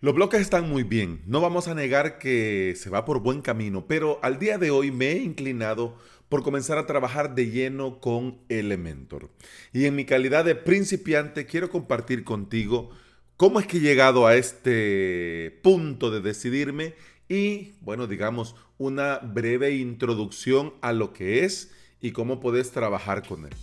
Los bloques están muy bien, no vamos a negar que se va por buen camino, pero al día de hoy me he inclinado por comenzar a trabajar de lleno con Elementor. Y en mi calidad de principiante quiero compartir contigo cómo es que he llegado a este punto de decidirme y, bueno, digamos, una breve introducción a lo que es y cómo puedes trabajar con él.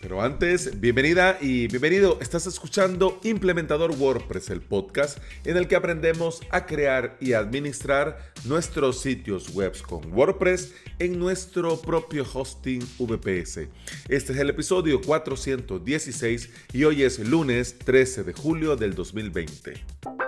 Pero antes, bienvenida y bienvenido. Estás escuchando Implementador WordPress, el podcast en el que aprendemos a crear y administrar nuestros sitios web con WordPress en nuestro propio hosting VPS. Este es el episodio 416 y hoy es lunes 13 de julio del 2020.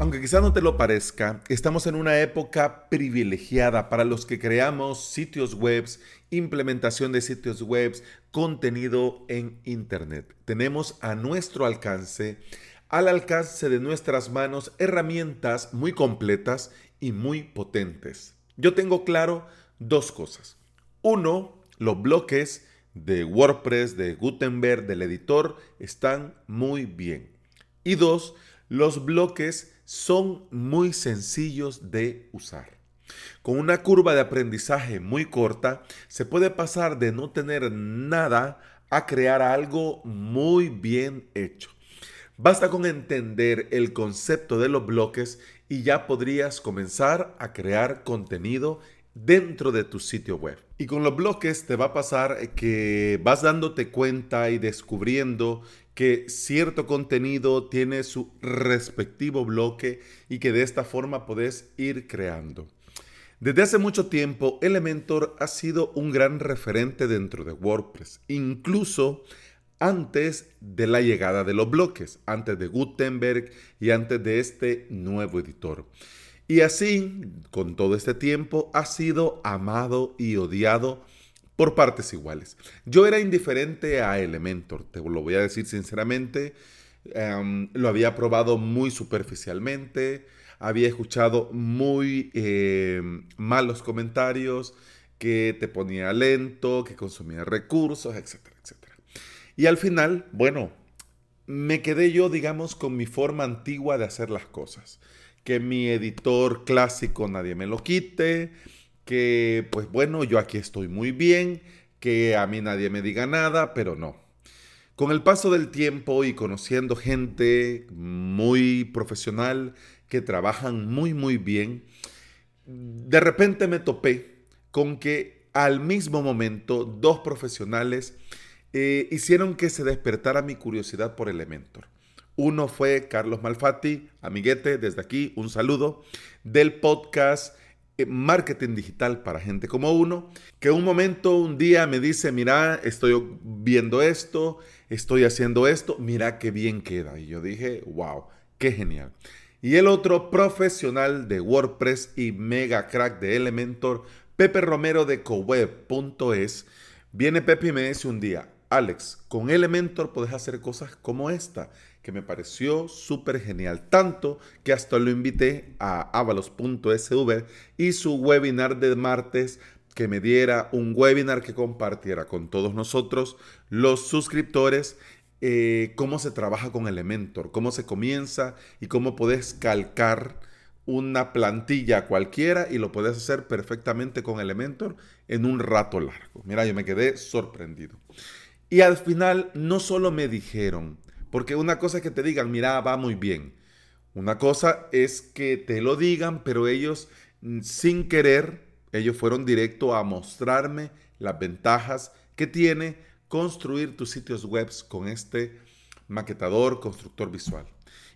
Aunque quizá no te lo parezca, estamos en una época privilegiada para los que creamos sitios web, implementación de sitios web, contenido en Internet. Tenemos a nuestro alcance, al alcance de nuestras manos, herramientas muy completas y muy potentes. Yo tengo claro dos cosas. Uno, los bloques de WordPress, de Gutenberg, del editor, están muy bien. Y dos, los bloques son muy sencillos de usar. Con una curva de aprendizaje muy corta, se puede pasar de no tener nada a crear algo muy bien hecho. Basta con entender el concepto de los bloques y ya podrías comenzar a crear contenido dentro de tu sitio web. Y con los bloques te va a pasar que vas dándote cuenta y descubriendo que cierto contenido tiene su respectivo bloque y que de esta forma podés ir creando. Desde hace mucho tiempo, Elementor ha sido un gran referente dentro de WordPress, incluso antes de la llegada de los bloques, antes de Gutenberg y antes de este nuevo editor. Y así, con todo este tiempo, ha sido amado y odiado por partes iguales. Yo era indiferente a Elementor, te lo voy a decir sinceramente. Em, lo había probado muy superficialmente, había escuchado muy em, malos comentarios, que te ponía lento, que consumía recursos, etcétera, etcétera. Y al final, bueno, me quedé yo, digamos, con mi forma antigua de hacer las cosas. Que mi editor clásico nadie me lo quite, que pues bueno, yo aquí estoy muy bien, que a mí nadie me diga nada, pero no. Con el paso del tiempo y conociendo gente muy profesional que trabajan muy muy bien, de repente me topé con que al mismo momento dos profesionales eh, hicieron que se despertara mi curiosidad por Elementor. Uno fue Carlos Malfatti, amiguete, desde aquí un saludo, del podcast marketing digital para gente como uno, que un momento, un día me dice, mira, estoy viendo esto, estoy haciendo esto, mira qué bien queda. Y yo dije, wow, qué genial. Y el otro profesional de WordPress y mega crack de Elementor, Pepe Romero de coweb.es, viene Pepe y me dice un día, Alex, con Elementor puedes hacer cosas como esta, que me pareció súper genial, tanto que hasta lo invité a avalos.sv y su webinar de martes que me diera un webinar que compartiera con todos nosotros, los suscriptores, eh, cómo se trabaja con Elementor, cómo se comienza y cómo puedes calcar una plantilla cualquiera y lo puedes hacer perfectamente con Elementor en un rato largo. Mira, yo me quedé sorprendido. Y al final no solo me dijeron, porque una cosa es que te digan, mira, va muy bien. Una cosa es que te lo digan, pero ellos mm, sin querer, ellos fueron directo a mostrarme las ventajas que tiene construir tus sitios web con este maquetador, constructor visual.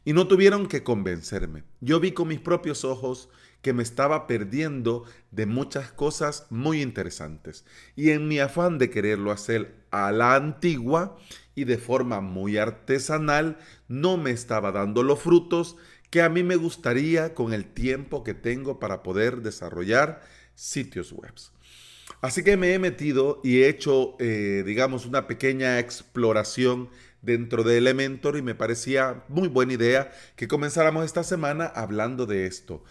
Y no tuvieron que convencerme. Yo vi con mis propios ojos que me estaba perdiendo de muchas cosas muy interesantes. Y en mi afán de quererlo hacer a la antigua y de forma muy artesanal, no me estaba dando los frutos que a mí me gustaría con el tiempo que tengo para poder desarrollar sitios web. Así que me he metido y he hecho, eh, digamos, una pequeña exploración dentro de Elementor y me parecía muy buena idea que comenzáramos esta semana hablando de esto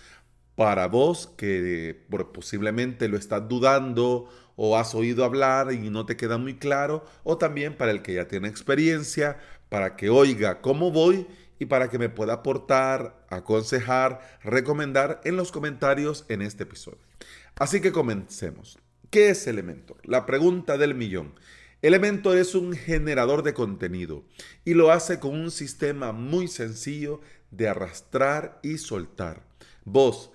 para vos que posiblemente lo estás dudando o has oído hablar y no te queda muy claro, o también para el que ya tiene experiencia, para que oiga cómo voy y para que me pueda aportar, aconsejar, recomendar en los comentarios en este episodio. Así que comencemos. ¿Qué es Elementor? La pregunta del millón. Elementor es un generador de contenido y lo hace con un sistema muy sencillo de arrastrar y soltar. Vos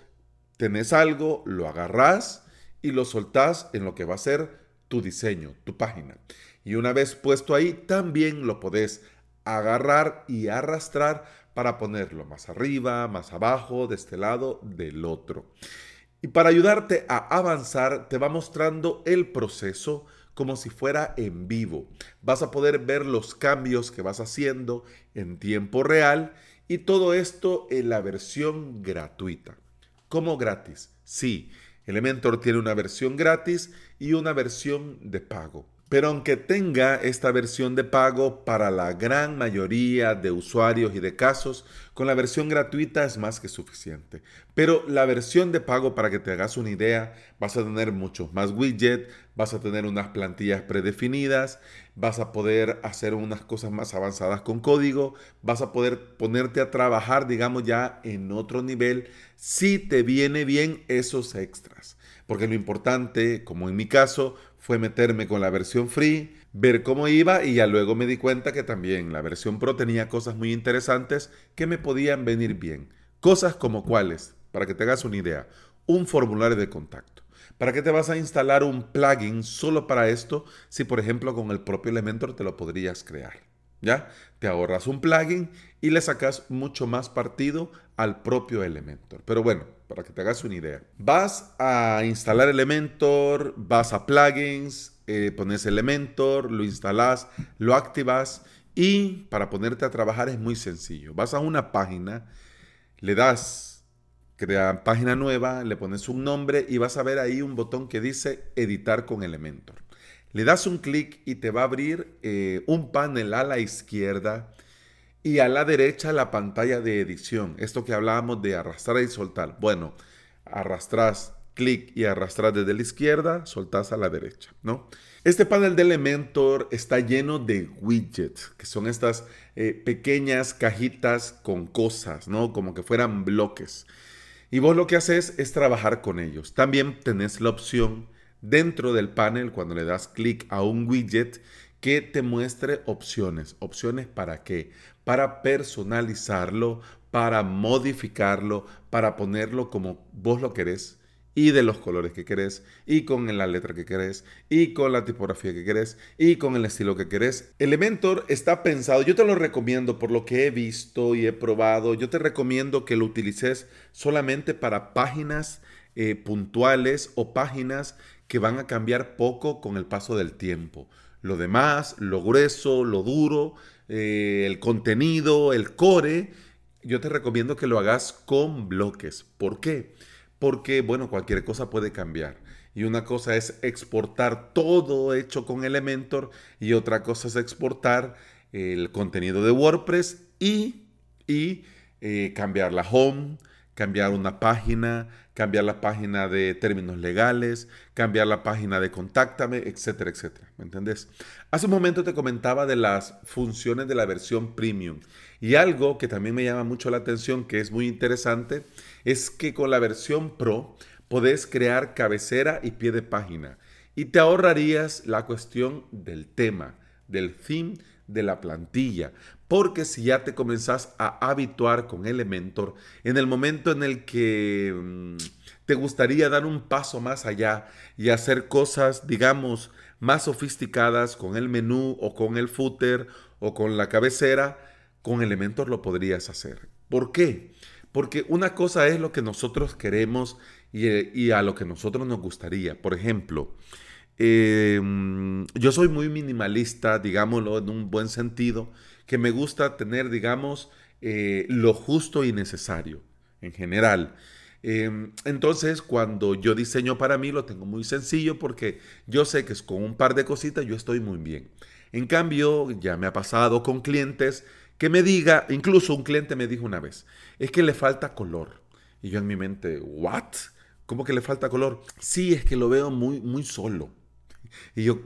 tenés algo, lo agarrás y lo soltás en lo que va a ser tu diseño, tu página. Y una vez puesto ahí, también lo podés agarrar y arrastrar para ponerlo más arriba, más abajo, de este lado, del otro. Y para ayudarte a avanzar, te va mostrando el proceso como si fuera en vivo. Vas a poder ver los cambios que vas haciendo en tiempo real y todo esto en la versión gratuita. ¿Cómo gratis? Sí, Elementor tiene una versión gratis y una versión de pago. Pero aunque tenga esta versión de pago para la gran mayoría de usuarios y de casos, con la versión gratuita es más que suficiente. Pero la versión de pago, para que te hagas una idea, vas a tener muchos más widgets, vas a tener unas plantillas predefinidas, vas a poder hacer unas cosas más avanzadas con código, vas a poder ponerte a trabajar, digamos, ya en otro nivel, si te viene bien esos extras. Porque lo importante, como en mi caso, fue meterme con la versión free, ver cómo iba y ya luego me di cuenta que también la versión pro tenía cosas muy interesantes que me podían venir bien. Cosas como cuáles, para que te hagas una idea, un formulario de contacto. ¿Para qué te vas a instalar un plugin solo para esto si por ejemplo con el propio Elementor te lo podrías crear? ¿Ya? Te ahorras un plugin y le sacas mucho más partido al propio Elementor. Pero bueno, para que te hagas una idea. Vas a instalar Elementor, vas a plugins, eh, pones Elementor, lo instalas, lo activas y para ponerte a trabajar es muy sencillo. Vas a una página, le das crear página nueva, le pones un nombre y vas a ver ahí un botón que dice editar con Elementor. Le das un clic y te va a abrir eh, un panel a la izquierda y a la derecha la pantalla de edición. Esto que hablábamos de arrastrar y soltar. Bueno, arrastras, clic y arrastras desde la izquierda, soltas a la derecha, ¿no? Este panel de Elementor está lleno de widgets, que son estas eh, pequeñas cajitas con cosas, ¿no? Como que fueran bloques. Y vos lo que haces es trabajar con ellos. También tenés la opción dentro del panel, cuando le das clic a un widget, que te muestre opciones. ¿Opciones para qué? Para personalizarlo, para modificarlo, para ponerlo como vos lo querés y de los colores que querés y con la letra que querés y con la tipografía que querés y con el estilo que querés. Elementor está pensado, yo te lo recomiendo por lo que he visto y he probado, yo te recomiendo que lo utilices solamente para páginas eh, puntuales o páginas que van a cambiar poco con el paso del tiempo. Lo demás, lo grueso, lo duro, eh, el contenido, el core, yo te recomiendo que lo hagas con bloques. ¿Por qué? Porque, bueno, cualquier cosa puede cambiar. Y una cosa es exportar todo hecho con Elementor y otra cosa es exportar el contenido de WordPress y, y eh, cambiar la home, cambiar una página, cambiar la página de términos legales, cambiar la página de contáctame, etcétera, etcétera. ¿Me entendés? Hace un momento te comentaba de las funciones de la versión premium. Y algo que también me llama mucho la atención, que es muy interesante, es que con la versión pro podés crear cabecera y pie de página. Y te ahorrarías la cuestión del tema, del theme, de la plantilla. Porque si ya te comenzás a habituar con Elementor, en el momento en el que mm, te gustaría dar un paso más allá y hacer cosas, digamos, más sofisticadas con el menú o con el footer o con la cabecera, con Elementor lo podrías hacer. ¿Por qué? Porque una cosa es lo que nosotros queremos y, y a lo que nosotros nos gustaría. Por ejemplo, Em, yo soy muy minimalista, digámoslo en un buen sentido, que me gusta tener, digamos, eh, lo justo y necesario en general. Em, entonces, cuando yo diseño para mí, lo tengo muy sencillo porque yo sé que es con un par de cositas yo estoy muy bien. En cambio, ya me ha pasado con clientes que me diga, incluso un cliente me dijo una vez, es que le falta color. Y yo en mi mente, ¿what? ¿Cómo que le falta color? Sí, es que lo veo muy, muy solo Y yo,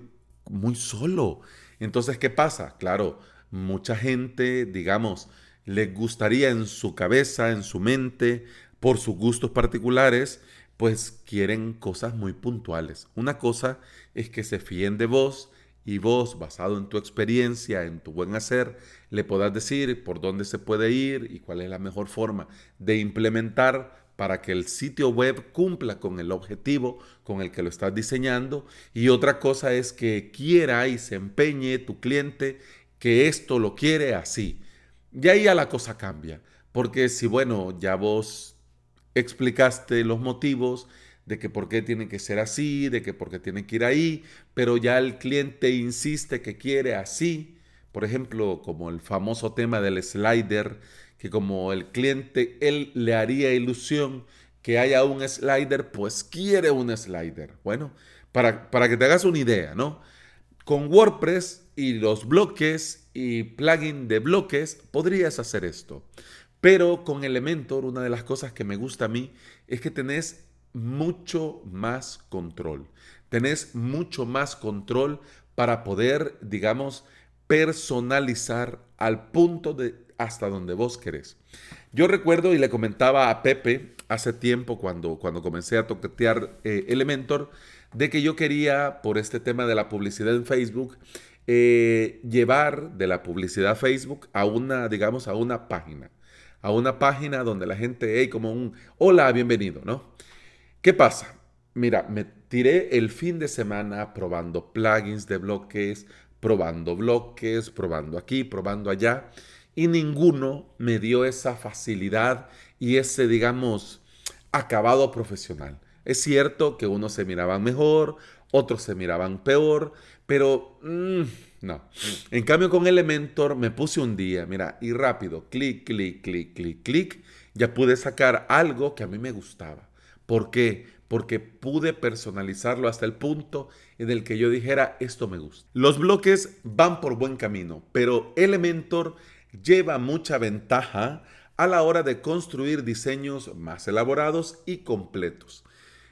muy solo. Entonces, ¿qué pasa? Claro, mucha gente, digamos, le gustaría en su cabeza, en su mente, por sus gustos particulares, pues quieren cosas muy puntuales. Una cosa es que se fíen de vos y vos, basado en tu experiencia, en tu buen hacer, le puedas decir por dónde se puede ir y cuál es la mejor forma de implementar para que el sitio web cumpla con el objetivo con el que lo estás diseñando. Y otra cosa es que quiera y se empeñe tu cliente que esto lo quiere así. Y ahí ya la cosa cambia. Porque si, bueno, ya vos explicaste los motivos de que por qué tiene que ser así, de que por qué tiene que ir ahí, pero ya el cliente insiste que quiere así. Por ejemplo, como el famoso tema del slider, que como el cliente, él le haría ilusión que haya un slider, pues quiere un slider. Bueno, para, para que te hagas una idea, ¿no? Con WordPress y los bloques y plugin de bloques podrías hacer esto. Pero con Elementor, una de las cosas que me gusta a mí es que tenés mucho más control. Tenés mucho más control para poder, digamos, personalizar al punto de hasta donde vos querés. Yo recuerdo y le comentaba a Pepe hace tiempo cuando, cuando comencé a toquetear eh, Elementor, de que yo quería, por este tema de la publicidad en Facebook, eh, llevar de la publicidad Facebook a una, digamos, a una página. A una página donde la gente, hey, como un, hola, bienvenido, ¿no? ¿Qué pasa? Mira, me tiré el fin de semana probando plugins de bloques, probando bloques, probando aquí, probando allá, y ninguno me dio esa facilidad y ese, digamos, acabado profesional. Es cierto que unos se miraban mejor, otros se miraban peor, pero mm, no. En cambio con Elementor me puse un día, mira, y rápido, clic, clic, clic, clic, clic, ya pude sacar algo que a mí me gustaba. ¿Por qué? Porque pude personalizarlo hasta el punto en el que yo dijera, esto me gusta. Los bloques van por buen camino, pero Elementor lleva mucha ventaja a la hora de construir diseños más elaborados y completos.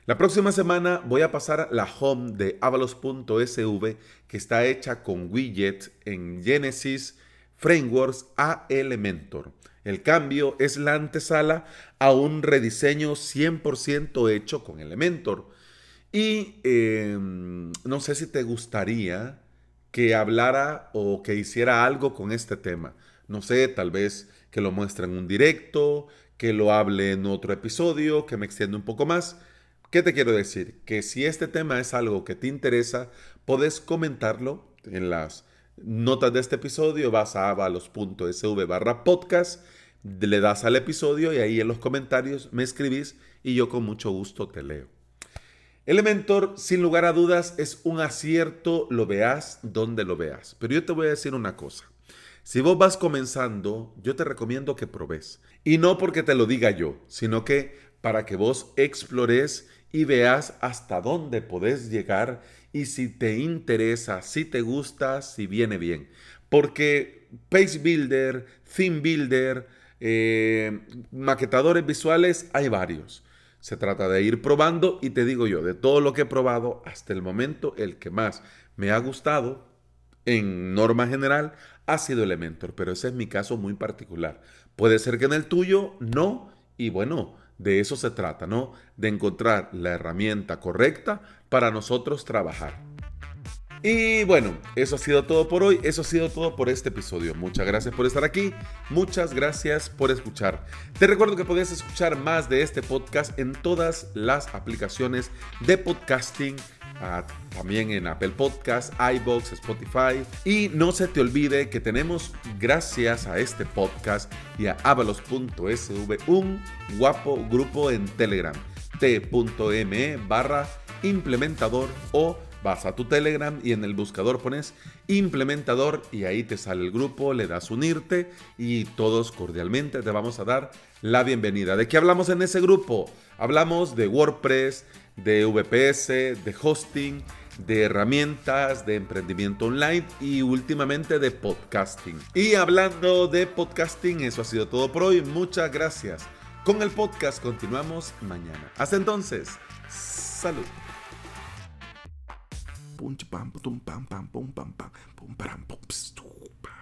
La próxima semana voy a pasar la home de avalos.sv que está hecha con widget en Genesis Frameworks a Elementor. El cambio es la antesala a un rediseño 100% hecho con Elementor. Y em, no sé si te gustaría que hablara o que hiciera algo con este tema. No sé, tal vez que lo muestre en un directo, que lo hable en otro episodio, que me extienda un poco más. ¿Qué te quiero decir? Que si este tema es algo que te interesa, puedes comentarlo en las notas de este episodio, vas a avalos.sv barra podcast, le das al episodio y ahí en los comentarios me escribís y yo con mucho gusto te leo. Elementor, sin lugar a dudas, es un acierto, lo veas donde lo veas. Pero yo te voy a decir una cosa. Si vos vas comenzando, yo te recomiendo que probes. Y no porque te lo diga yo, sino que para que vos explores y veas hasta dónde podés llegar y si te interesa, si te gusta, si viene bien. Porque Page Builder, Theme Builder, eh, maquetadores visuales, hay varios. Se trata de ir probando y te digo yo, de todo lo que he probado hasta el momento, el que más me ha gustado, en norma general, ha sido Elementor, pero ese es mi caso muy particular. Puede ser que en el tuyo no, y bueno, de eso se trata, ¿no? De encontrar la herramienta correcta para nosotros trabajar. Y bueno, eso ha sido todo por hoy, eso ha sido todo por este episodio. Muchas gracias por estar aquí, muchas gracias por escuchar. Te recuerdo que puedes escuchar más de este podcast en todas las aplicaciones de podcasting, ah, también en Apple Podcasts, iBox, Spotify. Y no se te olvide que tenemos, gracias a este podcast y a avalos.sv, un guapo grupo en Telegram, t.me barra implementador o vas a tu Telegram y en el buscador pones implementador y ahí te sale el grupo, le das unirte y todos cordialmente te vamos a dar la bienvenida. ¿De qué hablamos en ese grupo? Hablamos de WordPress, de VPS, de hosting, de herramientas, de emprendimiento online y últimamente de podcasting. Y hablando de podcasting, eso ha sido todo por hoy. Muchas gracias. Con el podcast continuamos mañana. Hasta entonces, salud. 뽐찌 빰뿌돈 빰빰 뽐빰빰 뽐빠람 뽐스 뚝빰